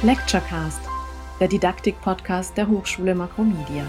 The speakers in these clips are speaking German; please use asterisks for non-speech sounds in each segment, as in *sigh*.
Lecturecast, der Didaktik-Podcast der Hochschule Makromedia.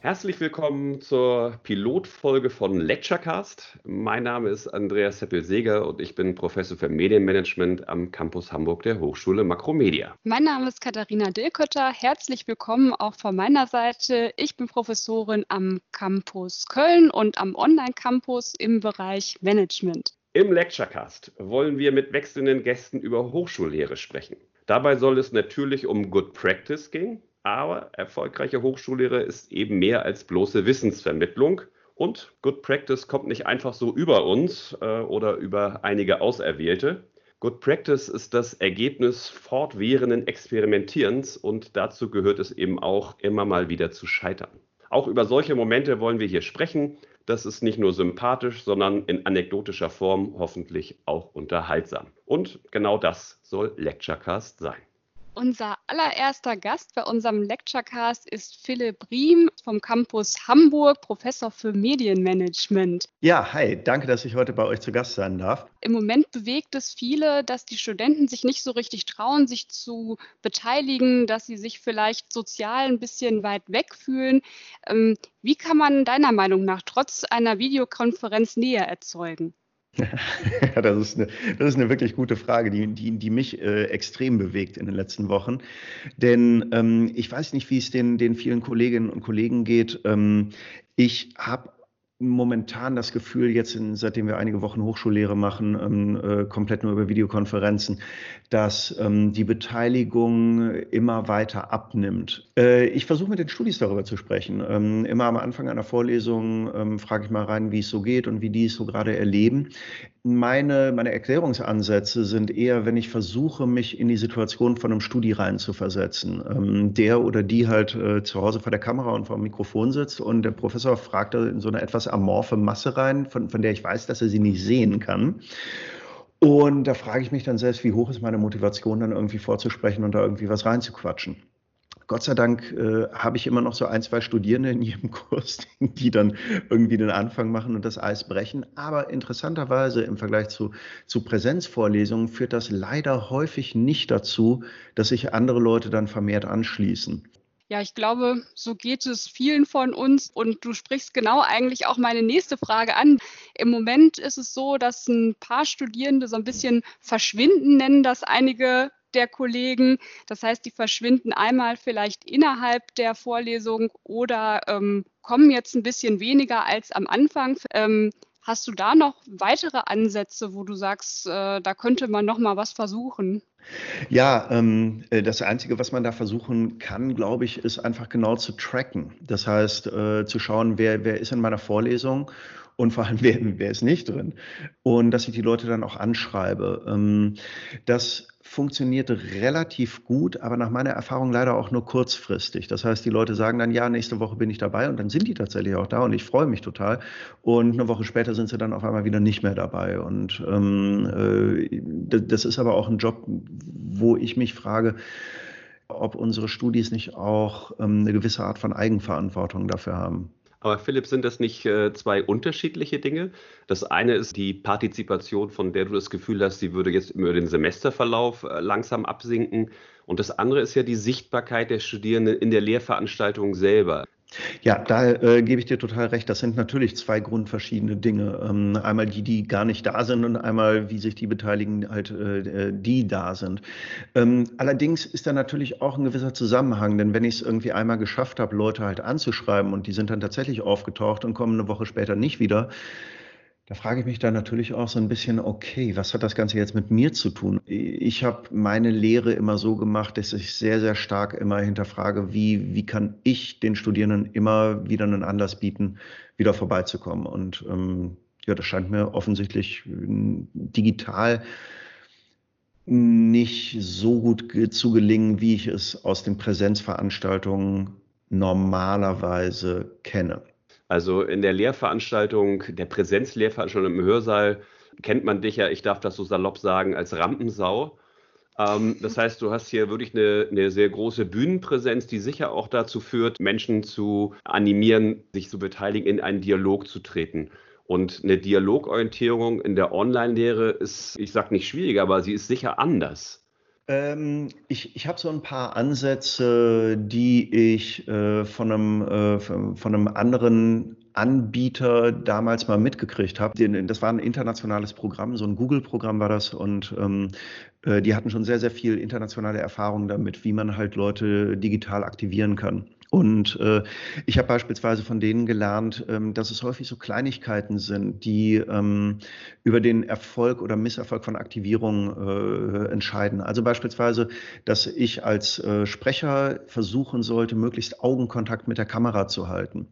Herzlich willkommen zur Pilotfolge von Lecturecast. Mein Name ist Andreas Seppel-Seger und ich bin Professor für Medienmanagement am Campus Hamburg der Hochschule Makromedia. Mein Name ist Katharina Dilkötter. Herzlich willkommen auch von meiner Seite. Ich bin Professorin am Campus Köln und am Online-Campus im Bereich Management. Im Lecturecast wollen wir mit wechselnden Gästen über Hochschullehre sprechen. Dabei soll es natürlich um Good Practice gehen, aber erfolgreiche Hochschullehre ist eben mehr als bloße Wissensvermittlung. Und Good Practice kommt nicht einfach so über uns äh, oder über einige Auserwählte. Good Practice ist das Ergebnis fortwährenden Experimentierens und dazu gehört es eben auch immer mal wieder zu scheitern. Auch über solche Momente wollen wir hier sprechen. Das ist nicht nur sympathisch, sondern in anekdotischer Form hoffentlich auch unterhaltsam. Und genau das soll Lecturecast sein. Unser allererster Gast bei unserem Lecturecast ist Philipp Riem vom Campus Hamburg, Professor für Medienmanagement. Ja, hi, danke, dass ich heute bei euch zu Gast sein darf. Im Moment bewegt es viele, dass die Studenten sich nicht so richtig trauen, sich zu beteiligen, dass sie sich vielleicht sozial ein bisschen weit weg fühlen. Ähm, wie kann man deiner Meinung nach trotz einer Videokonferenz Nähe erzeugen? Das ist eine, das ist eine wirklich gute Frage, die, die, die mich äh, extrem bewegt in den letzten Wochen. Denn ähm, ich weiß nicht, wie es den, den vielen Kolleginnen und Kollegen geht. Ähm, ich habe momentan das Gefühl, jetzt in, seitdem wir einige Wochen Hochschullehre machen, ähm, äh, komplett nur über Videokonferenzen, dass ähm, die Beteiligung immer weiter abnimmt. Äh, ich versuche mit den Studis darüber zu sprechen. Ähm, immer am Anfang einer Vorlesung ähm, frage ich mal rein, wie es so geht und wie die es so gerade erleben. Meine, meine Erklärungsansätze sind eher, wenn ich versuche, mich in die Situation von einem Studi reinzuversetzen, ähm, der oder die halt äh, zu Hause vor der Kamera und vor dem Mikrofon sitzt und der Professor fragt in so eine etwas amorphe Masse rein, von, von der ich weiß, dass er sie nicht sehen kann. Und da frage ich mich dann selbst, wie hoch ist meine Motivation, dann irgendwie vorzusprechen und da irgendwie was reinzuquatschen. Gott sei Dank äh, habe ich immer noch so ein, zwei Studierende in jedem *laughs* Kurs, die dann irgendwie den Anfang machen und das Eis brechen. Aber interessanterweise im Vergleich zu, zu Präsenzvorlesungen führt das leider häufig nicht dazu, dass sich andere Leute dann vermehrt anschließen. Ja, ich glaube, so geht es vielen von uns. Und du sprichst genau eigentlich auch meine nächste Frage an. Im Moment ist es so, dass ein paar Studierende so ein bisschen verschwinden, nennen das einige der Kollegen. Das heißt, die verschwinden einmal vielleicht innerhalb der Vorlesung oder ähm, kommen jetzt ein bisschen weniger als am Anfang. Ähm, hast du da noch weitere Ansätze, wo du sagst, äh, da könnte man noch mal was versuchen? Ja, ähm, äh, das Einzige, was man da versuchen kann, glaube ich, ist einfach genau zu tracken. Das heißt, äh, zu schauen, wer, wer ist in meiner Vorlesung und vor allem, *laughs* wer, wer ist nicht drin. Und dass ich die Leute dann auch anschreibe. Ähm, das funktioniert relativ gut, aber nach meiner Erfahrung leider auch nur kurzfristig. Das heißt, die Leute sagen dann, ja, nächste Woche bin ich dabei und dann sind die tatsächlich auch da und ich freue mich total. Und eine Woche später sind sie dann auf einmal wieder nicht mehr dabei. Und ähm, äh, das ist aber auch ein Job, wo ich mich frage, ob unsere Studis nicht auch ähm, eine gewisse Art von Eigenverantwortung dafür haben. Aber Philipp, sind das nicht äh, zwei unterschiedliche Dinge? Das eine ist die Partizipation, von der du das Gefühl hast, sie würde jetzt über den Semesterverlauf äh, langsam absinken. Und das andere ist ja die Sichtbarkeit der Studierenden in der Lehrveranstaltung selber. Ja, da äh, gebe ich dir total recht. Das sind natürlich zwei grundverschiedene Dinge. Ähm, einmal die, die gar nicht da sind und einmal, wie sich die beteiligen, halt äh, die da sind. Ähm, allerdings ist da natürlich auch ein gewisser Zusammenhang, denn wenn ich es irgendwie einmal geschafft habe, Leute halt anzuschreiben und die sind dann tatsächlich aufgetaucht und kommen eine Woche später nicht wieder, da frage ich mich dann natürlich auch so ein bisschen, okay, was hat das Ganze jetzt mit mir zu tun? Ich habe meine Lehre immer so gemacht, dass ich sehr, sehr stark immer hinterfrage, wie, wie kann ich den Studierenden immer wieder einen Anlass bieten, wieder vorbeizukommen. Und ähm, ja, das scheint mir offensichtlich digital nicht so gut zu gelingen, wie ich es aus den Präsenzveranstaltungen normalerweise kenne. Also in der Lehrveranstaltung, der Präsenzlehrveranstaltung im Hörsaal kennt man dich ja, ich darf das so salopp sagen, als Rampensau. Ähm, das heißt, du hast hier wirklich eine, eine, sehr große Bühnenpräsenz, die sicher auch dazu führt, Menschen zu animieren, sich zu beteiligen, in einen Dialog zu treten. Und eine Dialogorientierung in der Online-Lehre ist, ich sage nicht schwieriger, aber sie ist sicher anders. Ähm, ich ich habe so ein paar Ansätze, die ich äh, von, einem, äh, von einem anderen Anbieter damals mal mitgekriegt habe. Das war ein internationales Programm, so ein Google-Programm war das und ähm, äh, die hatten schon sehr, sehr viel internationale Erfahrung damit, wie man halt Leute digital aktivieren kann. Und äh, ich habe beispielsweise von denen gelernt, ähm, dass es häufig so Kleinigkeiten sind, die ähm, über den Erfolg oder Misserfolg von Aktivierung äh, entscheiden. Also beispielsweise, dass ich als äh, Sprecher versuchen sollte, möglichst Augenkontakt mit der Kamera zu halten.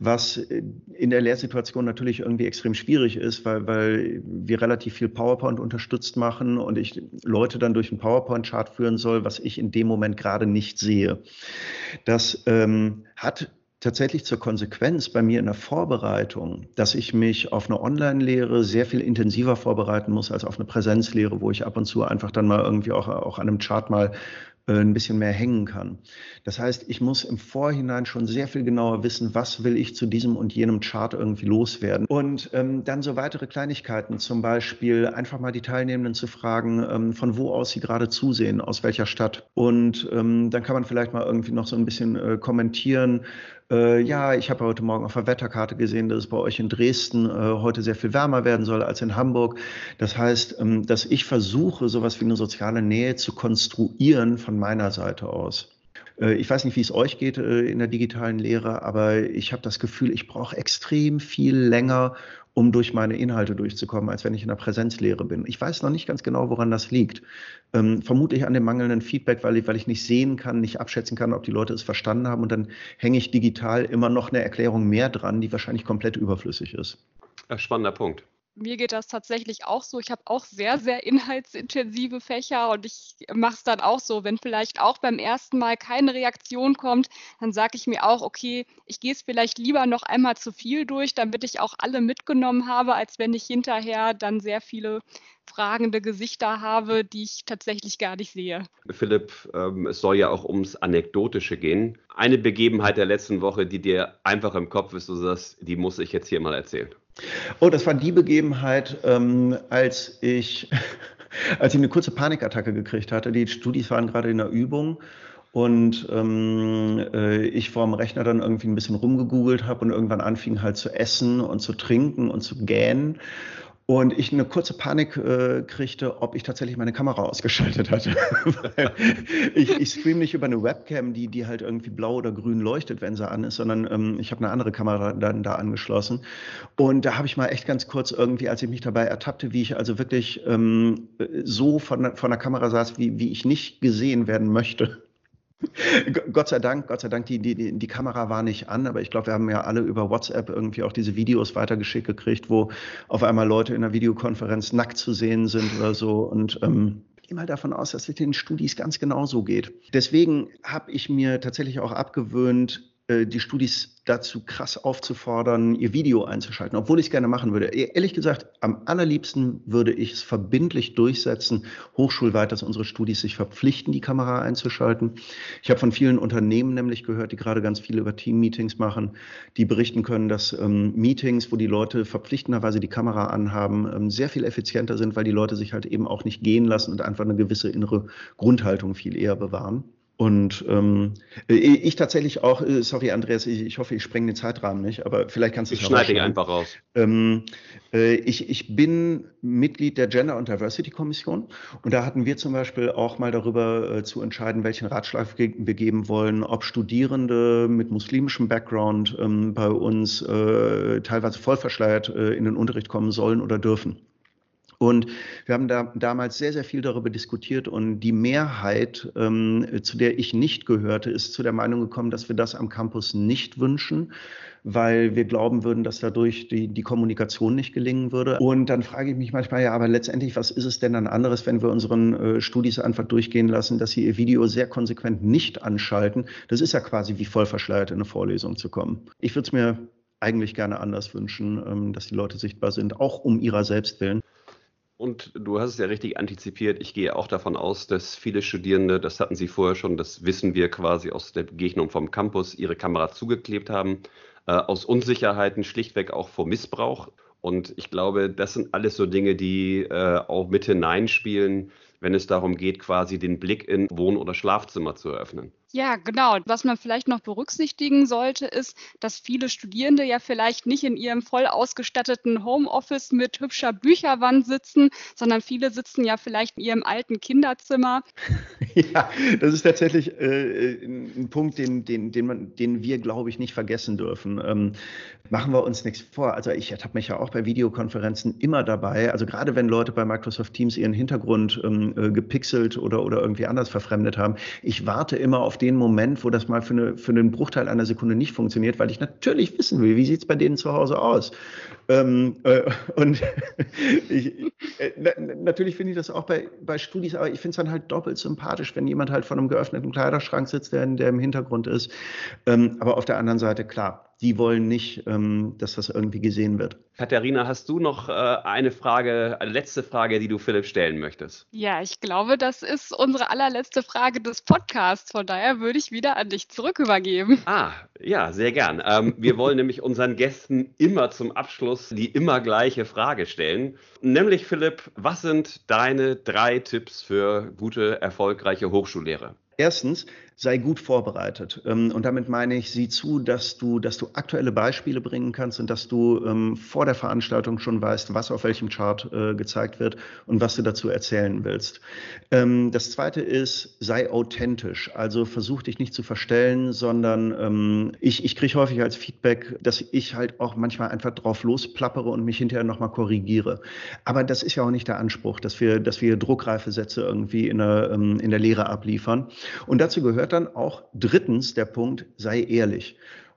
Was in der Lehrsituation natürlich irgendwie extrem schwierig ist, weil, weil wir relativ viel PowerPoint unterstützt machen und ich Leute dann durch einen PowerPoint-Chart führen soll, was ich in dem Moment gerade nicht sehe. Das ähm, hat tatsächlich zur Konsequenz bei mir in der Vorbereitung, dass ich mich auf eine Online-Lehre sehr viel intensiver vorbereiten muss als auf eine Präsenzlehre, wo ich ab und zu einfach dann mal irgendwie auch, auch an einem Chart mal ein bisschen mehr hängen kann. Das heißt, ich muss im Vorhinein schon sehr viel genauer wissen, was will ich zu diesem und jenem Chart irgendwie loswerden. Und ähm, dann so weitere Kleinigkeiten, zum Beispiel einfach mal die Teilnehmenden zu fragen, ähm, von wo aus sie gerade zusehen, aus welcher Stadt. Und ähm, dann kann man vielleicht mal irgendwie noch so ein bisschen äh, kommentieren, äh, ja, ich habe heute Morgen auf der Wetterkarte gesehen, dass es bei euch in Dresden äh, heute sehr viel wärmer werden soll als in Hamburg. Das heißt, ähm, dass ich versuche, sowas wie eine soziale Nähe zu konstruieren von meiner Seite aus. Äh, ich weiß nicht, wie es euch geht äh, in der digitalen Lehre, aber ich habe das Gefühl, ich brauche extrem viel länger, um durch meine Inhalte durchzukommen, als wenn ich in der Präsenzlehre bin. Ich weiß noch nicht ganz genau, woran das liegt. Ähm, vermutlich an dem mangelnden Feedback, weil ich, weil ich nicht sehen kann, nicht abschätzen kann, ob die Leute es verstanden haben. Und dann hänge ich digital immer noch eine Erklärung mehr dran, die wahrscheinlich komplett überflüssig ist. Spannender Punkt mir geht das tatsächlich auch so. Ich habe auch sehr, sehr *laughs* inhaltsintensive Fächer und ich mache es dann auch so. Wenn vielleicht auch beim ersten Mal keine Reaktion kommt, dann sage ich mir auch, okay, ich gehe es vielleicht lieber noch einmal zu viel durch, damit ich auch alle mitgenommen habe, als wenn ich hinterher dann sehr viele fragende Gesichter habe, die ich tatsächlich gar nicht sehe. Philipp, ähm, es soll ja auch ums Anekdotische gehen. Eine Begebenheit der letzten Woche, die dir einfach im Kopf ist, du sagst, die muss ich jetzt hier mal erzählen. Oh, das war die Begebenheit, ähm, als ich, *laughs* als ich eine kurze Panikattacke gekriegt hatte. Die Studis waren gerade in der Übung und ähm, äh, ich vor dem Rechner dann irgendwie ein bisschen rumgegoogelt habe und irgendwann anfing halt zu essen und zu trinken und zu gähnen und ich eine kurze Panik äh, kriegte, ob ich tatsächlich meine Kamera ausgeschaltet hatte. *laughs* ich, ich streame nicht über eine Webcam, die, die halt irgendwie blau oder grün leuchtet, wenn sie an ist, sondern ähm, ich habe eine andere Kamera dann da angeschlossen. Und da habe ich mal echt ganz kurz irgendwie, als ich mich dabei ertappte, wie ich also wirklich ähm, so von, von der Kamera saß, wie, wie ich nicht gesehen werden möchte. Gott sei Dank, Gott sei Dank, die, die, die Kamera war nicht an, aber ich glaube, wir haben ja alle über WhatsApp irgendwie auch diese Videos weitergeschickt gekriegt, wo auf einmal Leute in einer Videokonferenz nackt zu sehen sind oder so. Und ähm, ich gehe mal davon aus, dass es den Studis ganz genauso geht. Deswegen habe ich mir tatsächlich auch abgewöhnt, die Studis dazu krass aufzufordern, ihr Video einzuschalten, obwohl ich es gerne machen würde. E, ehrlich gesagt, am allerliebsten würde ich es verbindlich durchsetzen, hochschulweit, dass unsere Studis sich verpflichten, die Kamera einzuschalten. Ich habe von vielen Unternehmen nämlich gehört, die gerade ganz viel über Team-Meetings machen, die berichten können, dass ähm, Meetings, wo die Leute verpflichtenderweise die Kamera anhaben, ähm, sehr viel effizienter sind, weil die Leute sich halt eben auch nicht gehen lassen und einfach eine gewisse innere Grundhaltung viel eher bewahren. Und ähm, ich tatsächlich auch, äh, sorry Andreas, ich, ich hoffe, ich spreng den Zeitrahmen nicht, aber vielleicht kannst du es Ich schneide ihn einfach raus. Ähm, äh, ich, ich bin Mitglied der Gender und Diversity Kommission und da hatten wir zum Beispiel auch mal darüber äh, zu entscheiden, welchen Ratschlag wir geben wollen, ob Studierende mit muslimischem Background ähm, bei uns äh, teilweise vollverschleiert äh, in den Unterricht kommen sollen oder dürfen. Und wir haben da damals sehr, sehr viel darüber diskutiert und die Mehrheit, ähm, zu der ich nicht gehörte, ist zu der Meinung gekommen, dass wir das am Campus nicht wünschen, weil wir glauben würden, dass dadurch die, die Kommunikation nicht gelingen würde. Und dann frage ich mich manchmal, ja, aber letztendlich, was ist es denn dann anderes, wenn wir unseren äh, Studis einfach durchgehen lassen, dass sie ihr Video sehr konsequent nicht anschalten? Das ist ja quasi wie vollverschleiert in eine Vorlesung zu kommen. Ich würde es mir eigentlich gerne anders wünschen, ähm, dass die Leute sichtbar sind, auch um ihrer selbst willen. Und du hast es ja richtig antizipiert. Ich gehe auch davon aus, dass viele Studierende, das hatten sie vorher schon, das wissen wir quasi aus der Begegnung vom Campus, ihre Kamera zugeklebt haben, äh, aus Unsicherheiten, schlichtweg auch vor Missbrauch. Und ich glaube, das sind alles so Dinge, die äh, auch mit hineinspielen, wenn es darum geht, quasi den Blick in Wohn- oder Schlafzimmer zu eröffnen. Ja, genau. Was man vielleicht noch berücksichtigen sollte, ist, dass viele Studierende ja vielleicht nicht in ihrem voll ausgestatteten Homeoffice mit hübscher Bücherwand sitzen, sondern viele sitzen ja vielleicht in ihrem alten Kinderzimmer. *laughs* Ja, das ist tatsächlich äh, ein Punkt, den, den, den, man, den wir, glaube ich, nicht vergessen dürfen. Ähm, machen wir uns nichts vor. Also ich habe mich ja auch bei Videokonferenzen immer dabei. Also gerade wenn Leute bei Microsoft Teams ihren Hintergrund ähm, äh, gepixelt oder, oder irgendwie anders verfremdet haben, ich warte immer auf den Moment, wo das mal für, eine, für einen Bruchteil einer Sekunde nicht funktioniert, weil ich natürlich wissen will, wie sieht es bei denen zu Hause aus. Ähm, äh, und *laughs* ich, äh, natürlich finde ich das auch bei, bei Studis, aber ich finde es dann halt doppelt sympathisch, wenn jemand halt vor einem geöffneten Kleiderschrank sitzt, der, der im Hintergrund ist. Ähm, aber auf der anderen Seite, klar, die wollen nicht, ähm, dass das irgendwie gesehen wird. Katharina, hast du noch äh, eine Frage, eine letzte Frage, die du Philipp stellen möchtest? Ja, ich glaube, das ist unsere allerletzte Frage des Podcasts. Von daher würde ich wieder an dich zurück übergeben. Ah, ja, sehr gern. Ähm, wir wollen nämlich unseren Gästen immer zum Abschluss die immer gleiche Frage stellen. Nämlich, Philipp, was sind deine drei Tipps für gute, erfolgreiche Hochschullehre? Erstens, sei gut vorbereitet. Ähm, und damit meine ich, sieh zu, dass du, dass du aktuelle Beispiele bringen kannst und dass du ähm, vor der Veranstaltung schon weißt, was auf welchem Chart äh, gezeigt wird und was du dazu erzählen willst. Ähm, das zweite ist, sei authentisch. Also versuch dich nicht zu verstellen, sondern ich, ich kriege häufig als Feedback, dass ich halt auch manchmal einfach drauf losplappere und mich hinterher nochmal korrigiere. Aber das ist ja auch nicht der Anspruch, dass wir, dass wir druckreife Sätze irgendwie in der, in der Lehre abliefern. Und dazu gehört gehört dann auch drittens der Punkt, sei ehrlich.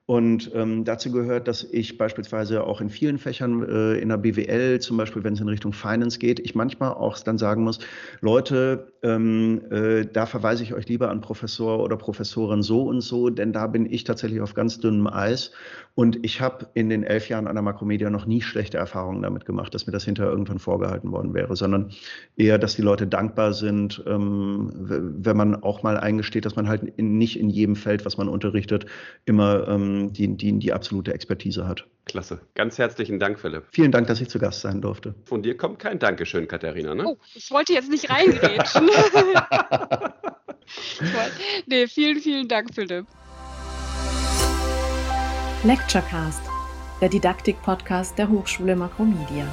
Und ähm, dazu gehört, dass ich beispielsweise auch in vielen Fächern äh, in der BWL, zum Beispiel wenn es in Richtung Finance geht, ich manchmal auch dann sagen muss, Leute, ähm, äh, da verweise ich euch lieber an Professor oder Professorin so und so, denn da bin ich tatsächlich auf ganz dünnem Eis. Und ich habe in den elf Jahren an der Makromedia noch nie schlechte Erfahrungen damit gemacht, dass mir das hinterher irgendwann vorgehalten worden wäre, sondern eher, dass die Leute dankbar sind, ähm, wenn man auch mal eingesteht, dass man halt in, nicht in jedem Feld, was man unterrichtet, immer ähm, die, die, die absolute Expertise hat. Klasse. Ganz herzlichen Dank, Philipp. Vielen Dank, dass ich zu Gast sein durfte. Von dir kommt kein Dankeschön, Katharina. Ne? Oh, ich wollte jetzt nicht reingrätschen. *laughs* nee, vielen, vielen Dank, Philipp. Lecturecast, der Didaktik-Podcast der Hochschule Makromedia.